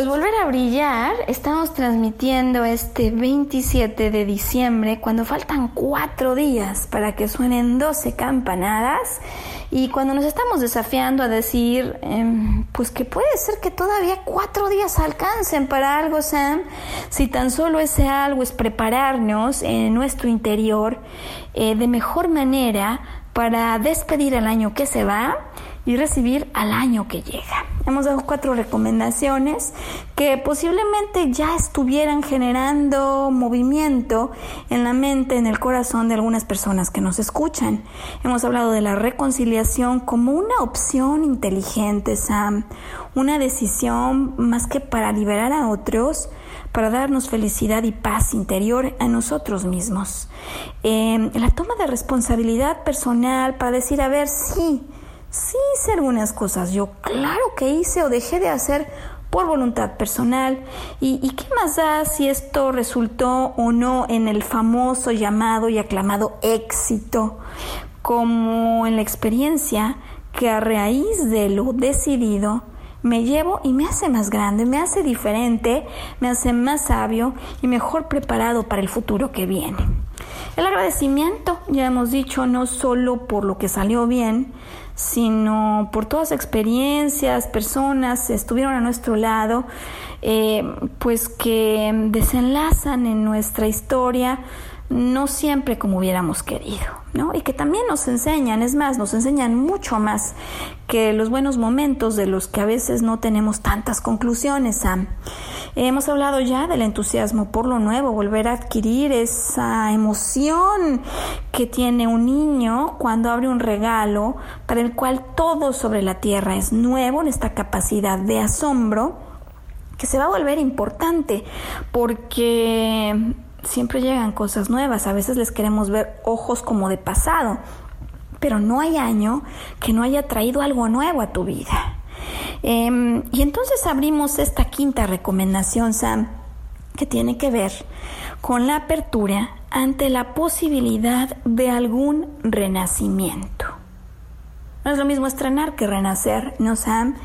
S1: Pues volver a brillar, estamos transmitiendo este 27 de diciembre cuando faltan cuatro días para que suenen 12 campanadas y cuando nos estamos desafiando a decir, em, pues que puede ser que todavía cuatro días alcancen para algo, Sam, si tan solo ese algo es prepararnos en nuestro interior eh, de mejor manera para despedir al año que se va y recibir al año que llega. Hemos dado cuatro recomendaciones que posiblemente ya estuvieran generando movimiento en la mente, en el corazón de algunas personas que nos escuchan. Hemos hablado de la reconciliación como una opción inteligente, Sam, una decisión más que para liberar a otros, para darnos felicidad y paz interior a nosotros mismos. Eh, la toma de responsabilidad personal para decir, a ver, sí, sí hice algunas cosas, yo claro que hice o dejé de hacer por voluntad personal. ¿Y, ¿Y, qué más da si esto resultó o no en el famoso llamado y aclamado éxito? Como en la experiencia que a raíz de lo decidido me llevo y me hace más grande, me hace diferente, me hace más sabio y mejor preparado para el futuro que viene. El agradecimiento, ya hemos dicho, no solo por lo que salió bien, sino por todas experiencias, personas estuvieron a nuestro lado, eh, pues que desenlazan en nuestra historia no siempre como hubiéramos querido, ¿no? Y que también nos enseñan, es más, nos enseñan mucho más que los buenos momentos de los que a veces no tenemos tantas conclusiones, Sam. Hemos hablado ya del entusiasmo por lo nuevo, volver a adquirir esa emoción que tiene un niño cuando abre un regalo para el cual todo sobre la tierra es nuevo, en esta capacidad de asombro que se va a volver importante porque siempre llegan cosas nuevas, a veces les queremos ver ojos como de pasado, pero no hay año que no haya traído algo nuevo a tu vida. Em, y entonces abrimos esta quinta recomendación, Sam, que tiene que ver con la apertura ante la posibilidad de algún renacimiento. No es lo mismo estrenar que renacer, ¿no, Sam?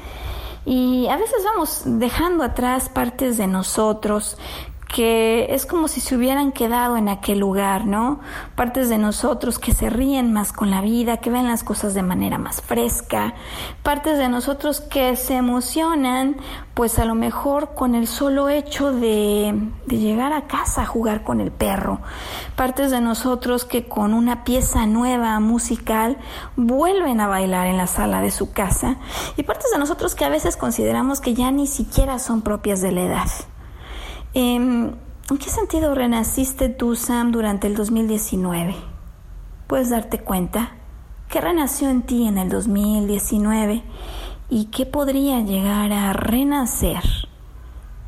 S1: Y a veces vamos dejando atrás partes de nosotros que es como si se hubieran quedado en aquel lugar, ¿no? Partes de nosotros que se ríen más con la vida, que ven las cosas de manera más fresca, partes de nosotros que se emocionan, pues a lo mejor con el solo hecho de, de llegar a casa a jugar con el perro, partes de nosotros que con una pieza nueva musical vuelven a bailar en la sala de su casa y partes de nosotros que a veces consideramos que ya ni siquiera son propias de la edad. Em, ¿En qué sentido renaciste tú, Sam, durante el 2019? ¿Puedes darte cuenta? ¿Qué renació en ti en el 2019 y qué podría llegar a renacer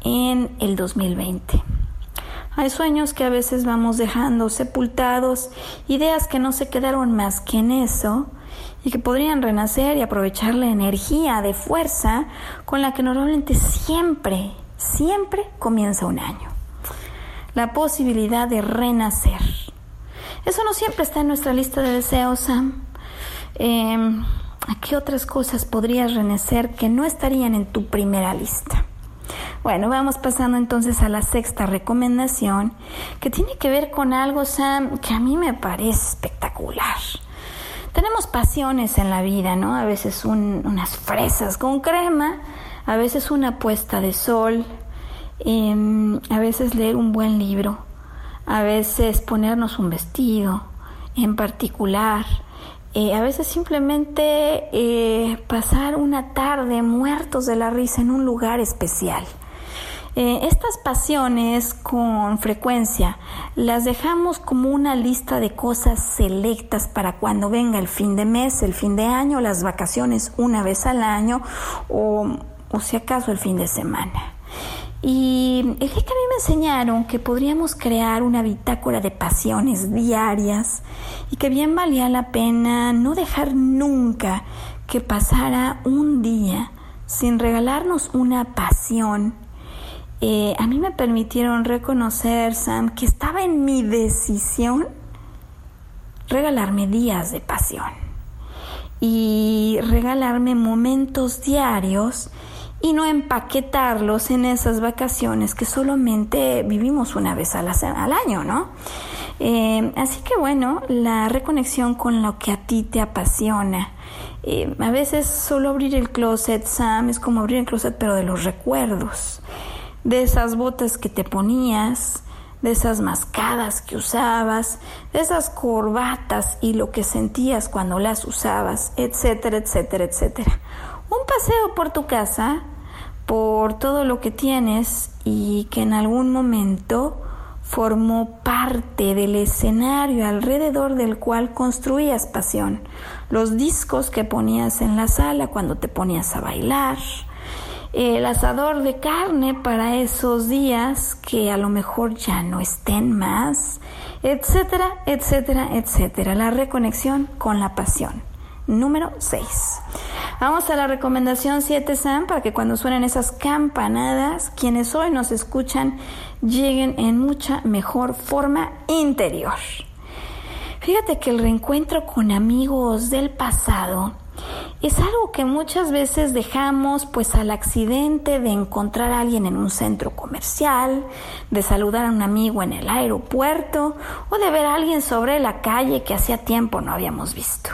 S1: en el 2020? Hay sueños que a veces vamos dejando sepultados, ideas que no se quedaron más que en eso y que podrían renacer y aprovechar la energía de fuerza con la que normalmente siempre siempre comienza un año. La posibilidad de renacer. Eso no siempre está en nuestra lista de deseos, Sam. Em, ¿A qué otras cosas podrías renacer que no estarían en tu primera lista? Bueno, vamos pasando entonces a la sexta recomendación, que tiene que ver con algo, Sam, que a mí me parece espectacular. Tenemos pasiones en la vida, ¿no? A veces unas fresas con crema, a veces una puesta de sol, em, a veces leer un buen libro, a veces ponernos un vestido en particular, eh, a veces simplemente eh, pasar una tarde muertos de la risa en un lugar especial. Eh, estas pasiones con frecuencia las dejamos como una lista de cosas selectas para cuando venga el fin de mes, el fin de año, las vacaciones una vez al año o o si acaso el fin de semana. Y día que a mí me enseñaron que podríamos crear una bitácora de pasiones diarias y que bien valía la pena no dejar nunca que pasara un día sin regalarnos una pasión. Eh, a mí me permitieron reconocer, Sam, que estaba en mi decisión regalarme días de pasión y regalarme momentos diarios y no empaquetarlos en esas vacaciones que solamente vivimos una vez al, año, ¿no? Eh, así que bueno, la reconexión con lo que a ti te apasiona. Eh, a veces solo abrir el closet, Sam, es como abrir el closet, pero de los recuerdos, de esas botas que te ponías, de esas mascadas que usabas, de esas corbatas y lo que sentías cuando las usabas, etcétera, etcétera, etcétera Un paseo por tu casa, por todo lo que tienes y que en algún momento formó parte del escenario alrededor del cual construías pasión. Los discos que ponías en la sala cuando te ponías a bailar, el asador de carne para esos días que a lo mejor ya no estén más, etcétera, etcétera, etcétera. La reconexión con la pasión. Número 6. Vamos a la recomendación 7 Sam para que cuando suenen esas campanadas, quienes hoy nos escuchan lleguen en mucha mejor forma interior. Fíjate que el reencuentro con amigos del pasado es algo que muchas veces dejamos pues al accidente de encontrar a alguien en un centro comercial, de saludar a un amigo en el aeropuerto o de ver a alguien sobre la calle que hacía tiempo no habíamos visto.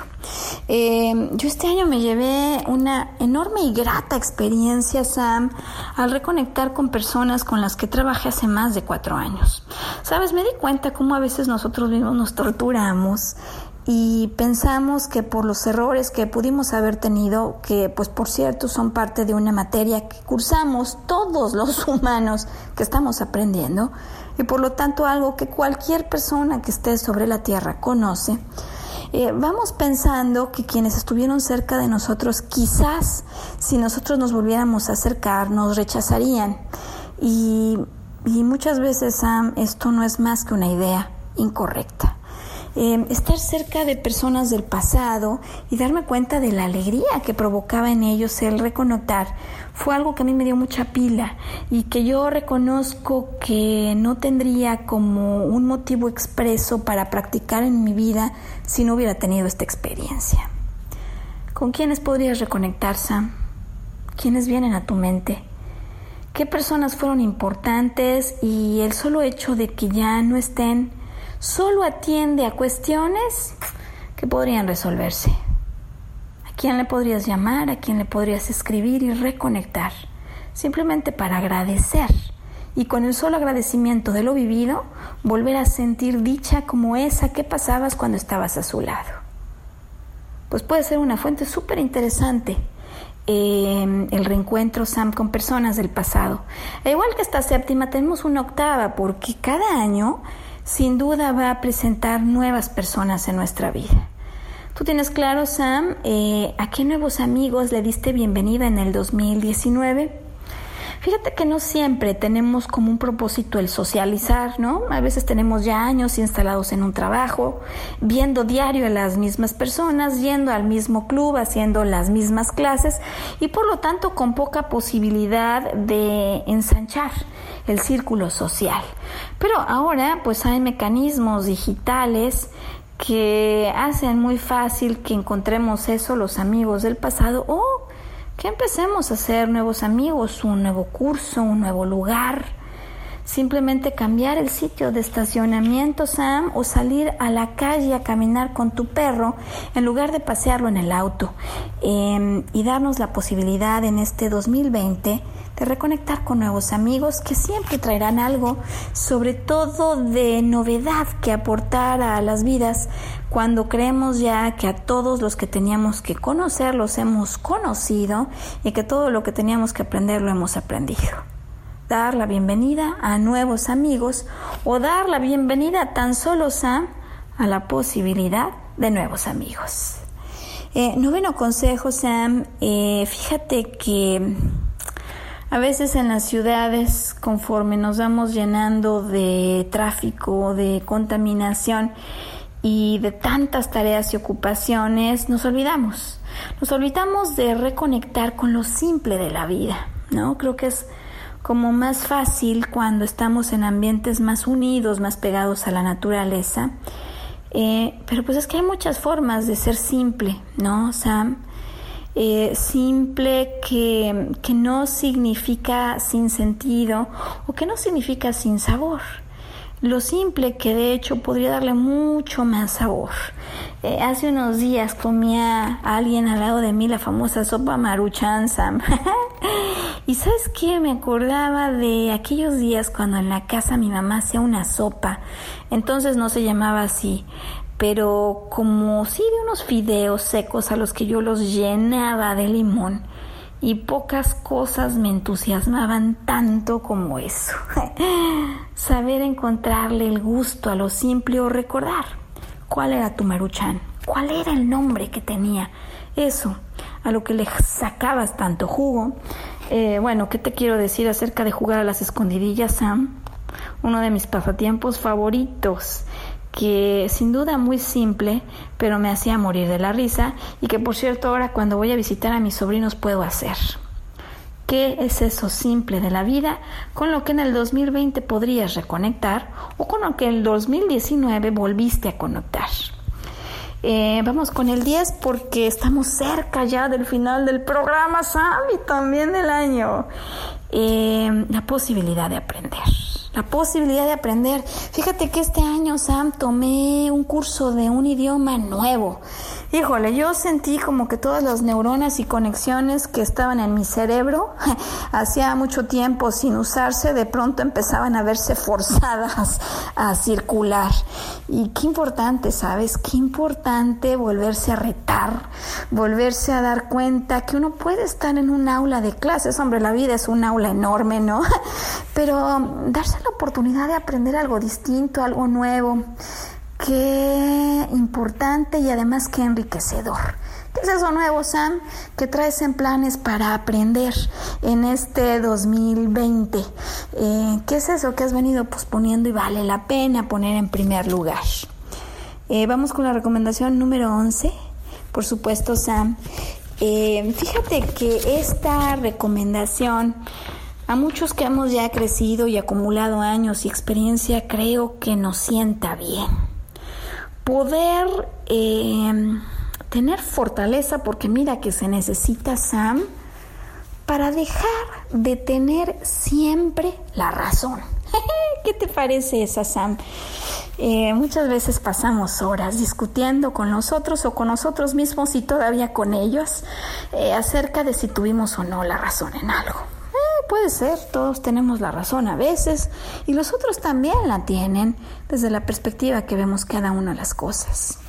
S1: Eh, yo este año me llevé una enorme y grata experiencia, Sam, al reconectar con personas con las que trabajé hace más de cuatro años. Sabes, me di cuenta cómo a veces nosotros mismos nos torturamos y pensamos que por los errores que pudimos haber tenido, que pues por cierto son parte de una materia que cursamos todos [LAUGHS] los humanos que estamos aprendiendo y por lo tanto algo que cualquier persona que esté sobre la tierra conoce, eh, vamos pensando que quienes estuvieron cerca de nosotros quizás si nosotros nos volviéramos a acercar nos rechazarían y, y muchas veces Sam, esto no es más que una idea incorrecta. Em, estar cerca de personas del pasado y darme cuenta de la alegría que provocaba en ellos el reconectar fue algo que a mí me dio mucha pila y que yo reconozco que no tendría como un motivo expreso para practicar en mi vida si no hubiera tenido esta experiencia. ¿Con quiénes podrías reconectar, Sam? ¿Quiénes vienen a tu mente? ¿Qué personas fueron importantes y el solo hecho de que ya no estén solo atiende a cuestiones que podrían resolverse. ¿A quién le podrías llamar? ¿A quién le podrías escribir y reconectar? Simplemente para agradecer y con el solo agradecimiento de lo vivido, volver a sentir dicha como esa que pasabas cuando estabas a su lado. Pues puede ser una fuente súper interesante eh, el reencuentro con personas del pasado. E igual que esta séptima, tenemos una octava porque cada año sin duda va a presentar nuevas personas en nuestra vida. ¿Tú tienes claro, Sam, eh, a qué nuevos amigos le diste bienvenida en el 2019? Fíjate que no siempre tenemos como un propósito el socializar, ¿no? A veces tenemos ya años instalados en un trabajo, viendo diario a las mismas personas, yendo al mismo club, haciendo las mismas clases y por lo tanto con poca posibilidad de ensanchar el círculo social. Pero ahora pues hay mecanismos digitales que hacen muy fácil que encontremos eso los amigos del pasado o que empecemos a hacer nuevos amigos, un nuevo curso, un nuevo lugar. Simplemente cambiar el sitio de estacionamiento, Sam, o salir a la calle a caminar con tu perro en lugar de pasearlo en el auto. Em, y darnos la posibilidad en este 2020 de reconectar con nuevos amigos que siempre traerán algo, sobre todo de novedad que aportar a las vidas cuando creemos ya que a todos los que teníamos que conocer los hemos conocido y que todo lo que teníamos que aprender lo hemos aprendido. Dar la bienvenida a nuevos amigos o dar la bienvenida tan solo Sam a la posibilidad de nuevos amigos. Eh, noveno consejo, Sam, eh, fíjate que a veces en las ciudades, conforme nos vamos llenando de tráfico, de contaminación y de tantas tareas y ocupaciones, nos olvidamos. Nos olvidamos de reconectar con lo simple de la vida, ¿no? Creo que es como más fácil cuando estamos en ambientes más unidos, más pegados a la naturaleza. Eh, pero pues es que hay muchas formas de ser simple, ¿no, Sam? Eh, simple que, que no significa sin sentido o que no significa sin sabor lo simple que de hecho podría darle mucho más sabor. Eh, hace unos días comía a alguien al lado de mí la famosa sopa maruchan sam. [LAUGHS] y sabes qué, me acordaba de aquellos días cuando en la casa mi mamá hacía una sopa. Entonces no se llamaba así, pero como sí de unos fideos secos a los que yo los llenaba de limón. Y pocas cosas me entusiasmaban tanto como eso. [LAUGHS] Saber encontrarle el gusto a lo simple o recordar cuál era tu maruchan, cuál era el nombre que tenía. Eso, a lo que le sacabas tanto jugo. Eh, bueno, ¿qué te quiero decir acerca de jugar a las escondidillas, Sam? Uno de mis pasatiempos favoritos que sin duda muy simple, pero me hacía morir de la risa y que por cierto ahora cuando voy a visitar a mis sobrinos puedo hacer. ¿Qué es eso simple de la vida con lo que en el 2020 podrías reconectar o con lo que en el 2019 volviste a conectar? Eh, vamos con el 10 porque estamos cerca ya del final del programa, Sam, y también del año. Eh, la posibilidad de aprender la posibilidad de aprender. Fíjate que este año, Sam, tomé un curso de un idioma nuevo. Híjole, yo sentí como que todas las neuronas y conexiones que estaban en mi cerebro [LAUGHS] hacía mucho tiempo sin usarse, de pronto empezaban a verse forzadas a circular. Y qué importante, ¿sabes? Qué importante volverse a retar, volverse a dar cuenta que uno puede estar en un aula de clases. Hombre, la vida es un aula enorme, ¿no? [LAUGHS] Pero darse la oportunidad de aprender algo distinto, algo nuevo. Qué importante y además qué enriquecedor. ¿Qué es eso nuevo, Sam? ¿Qué traes en planes para aprender en este 2020? Eh, ¿Qué es eso que has venido posponiendo y vale la pena poner en primer lugar? Eh, vamos con la recomendación número 11. Por supuesto, Sam. Eh, fíjate que esta recomendación a muchos que hemos ya crecido y acumulado años y experiencia, creo que nos sienta bien. Poder em, tener fortaleza, porque mira que se necesita, Sam, para dejar de tener siempre la razón. [LAUGHS] ¿Qué te parece esa, Sam? Eh, muchas veces pasamos horas discutiendo con nosotros o con nosotros mismos y todavía con ellos eh, acerca de si tuvimos o no la razón en algo puede ser, todos tenemos la razón a veces y los otros también la tienen desde la perspectiva que vemos cada una de las cosas.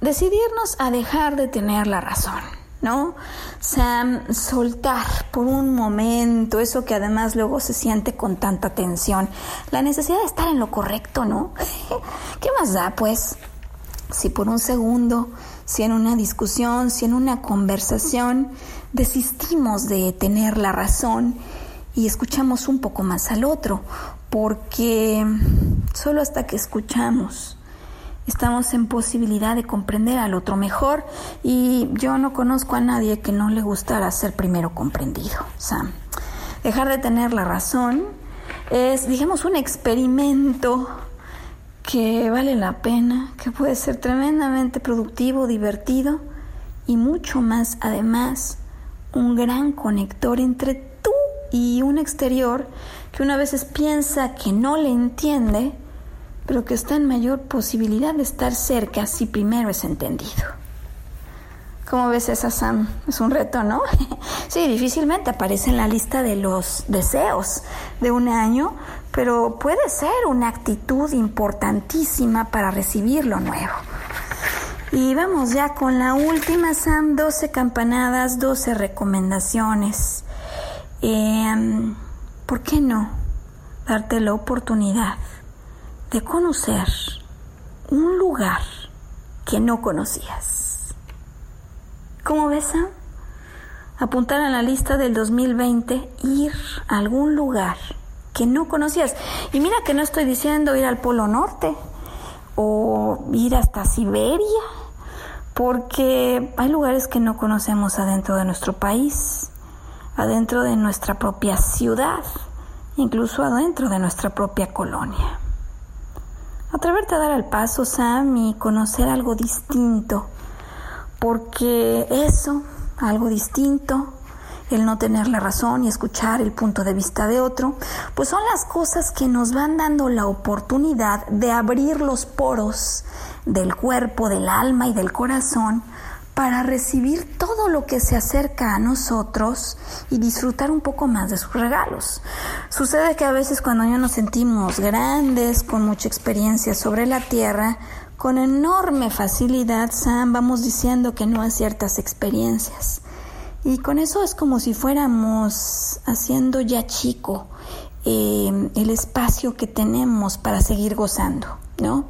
S1: Decidirnos a dejar de tener la razón, ¿no? Sam, soltar por un momento eso que además luego se siente con tanta tensión, la necesidad de estar en lo correcto, ¿no? [LAUGHS] ¿Qué más da, pues? Si por un segundo, si en una discusión, si en una conversación desistimos de tener la razón y escuchamos un poco más al otro, porque solo hasta que escuchamos estamos en posibilidad de comprender al otro mejor y yo no conozco a nadie que no le gustara ser primero comprendido, Sam. Dejar de tener la razón es, digamos, un experimento que vale la pena, que puede ser tremendamente productivo, divertido y mucho más además un gran conector entre tú y un exterior que una veces piensa que no le entiende, pero que está en mayor posibilidad de estar cerca si primero es entendido. ¿Cómo ves esa, Sam? Es un reto, ¿no? [LAUGHS] sí, difícilmente aparece en la lista de los deseos de un año, pero puede ser una actitud importantísima para recibir lo nuevo. Y vamos ya con la última, Sam, 12 campanadas, 12 recomendaciones. Em, ¿Por qué no darte la oportunidad de conocer un lugar que no conocías? ¿Cómo ves, Sam? Apuntar a la lista del 2020, ir a algún lugar que no conocías. Y mira que no estoy diciendo ir al Polo Norte o ir hasta Siberia porque hay lugares que no conocemos adentro de nuestro país, adentro de nuestra propia ciudad, incluso adentro de nuestra propia colonia. Atreverte a dar el paso, Sam, y conocer algo distinto, porque eso, algo distinto, el no tener la razón y escuchar el punto de vista de otro, pues son las cosas que nos van dando la oportunidad de abrir los poros del cuerpo, del alma y del corazón para recibir todo lo que se acerca a nosotros y disfrutar un poco más de sus regalos. Sucede que a veces cuando ya nos sentimos grandes, con mucha experiencia sobre la tierra, con enorme facilidad, Sam, vamos diciendo que no a ciertas experiencias. Y con eso es como si fuéramos haciendo ya chico eh, el espacio que tenemos para seguir gozando, ¿no?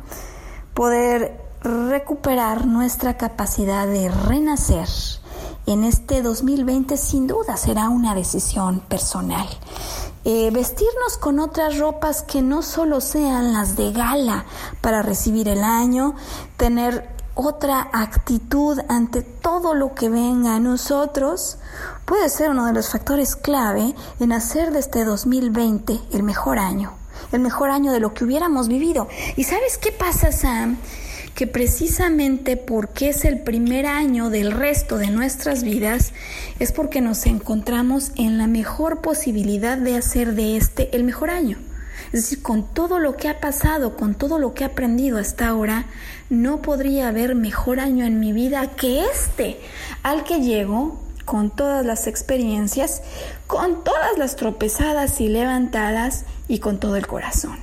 S1: Poder recuperar nuestra capacidad de renacer en este 2020 sin duda será una decisión personal. Eh, vestirnos con otras ropas que no solo sean las de gala para recibir el año, tener otra actitud ante todo lo que venga a nosotros, puede ser uno de los factores clave en hacer de este 2020 el mejor año, el mejor año de lo que hubiéramos vivido. ¿Y sabes qué pasa, Sam? que precisamente porque es el primer año del resto de nuestras vidas, es porque nos encontramos en la mejor posibilidad de hacer de este el mejor año. Es decir, con todo lo que ha pasado, con todo lo que he aprendido hasta ahora, no podría haber mejor año en mi vida que este, al que llego con todas las experiencias, con todas las tropezadas y levantadas y con todo el corazón.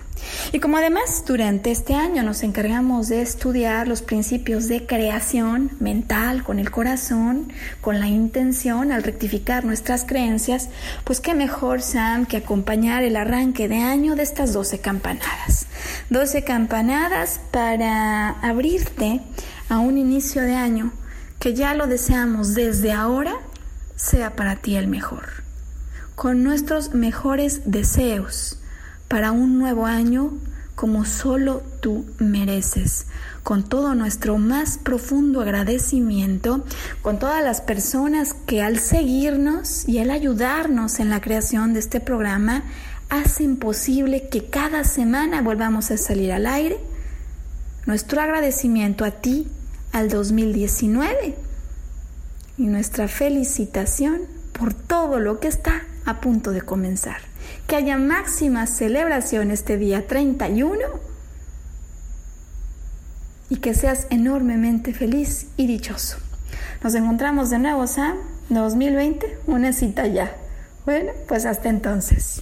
S1: Y como además durante este año nos encargamos de estudiar los principios de creación mental con el corazón, con la intención al rectificar nuestras creencias, pues qué mejor, Sam, que acompañar el arranque de año de estas 12 campanadas. 12 campanadas para abrirte a un inicio de año que ya lo deseamos desde ahora sea para ti el mejor. Con nuestros mejores deseos para un nuevo año como solo tú mereces. Con todo nuestro más profundo agradecimiento, con todas las personas que al seguirnos y al ayudarnos en la creación de este programa, hacen posible que cada semana volvamos a salir al aire. Nuestro agradecimiento a ti, al 2019, y nuestra felicitación por todo lo que está a punto de comenzar que haya máxima celebración este día 31 y que seas enormemente feliz y dichoso. Nos encontramos de nuevo, Sam, 2020, una cita ya. Bueno, pues hasta entonces.